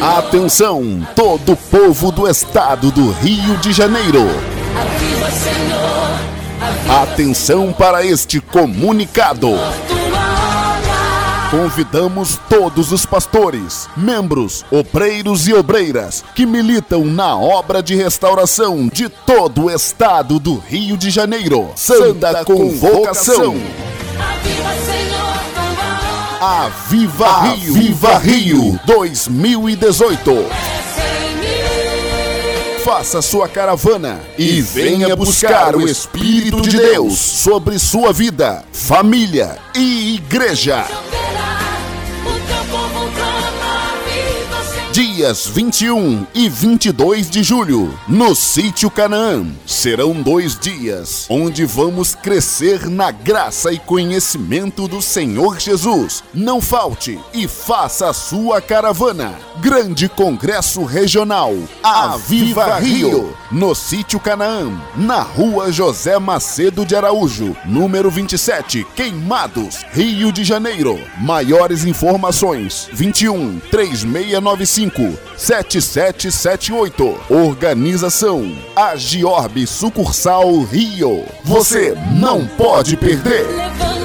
Atenção, todo o povo do estado do Rio de Janeiro. Atenção para este comunicado. Convidamos todos os pastores, membros, obreiros e obreiras que militam na obra de restauração de todo o estado do Rio de Janeiro. Santa Convocação. Aviva Rio, Viva Rio 2018. Faça sua caravana e venha buscar o Espírito de Deus sobre sua vida, família e igreja. Dias 21 e 22 de julho, no Sítio Canaã. Serão dois dias onde vamos crescer na graça e conhecimento do Senhor Jesus. Não falte e faça a sua caravana. Grande Congresso Regional Aviva Rio, no Sítio Canaã, na Rua José Macedo de Araújo, número 27, Queimados, Rio de Janeiro. Maiores informações: 21 3695 7778. Organização Agiorbe Sucursal Rio. Você não pode perder. Levanta,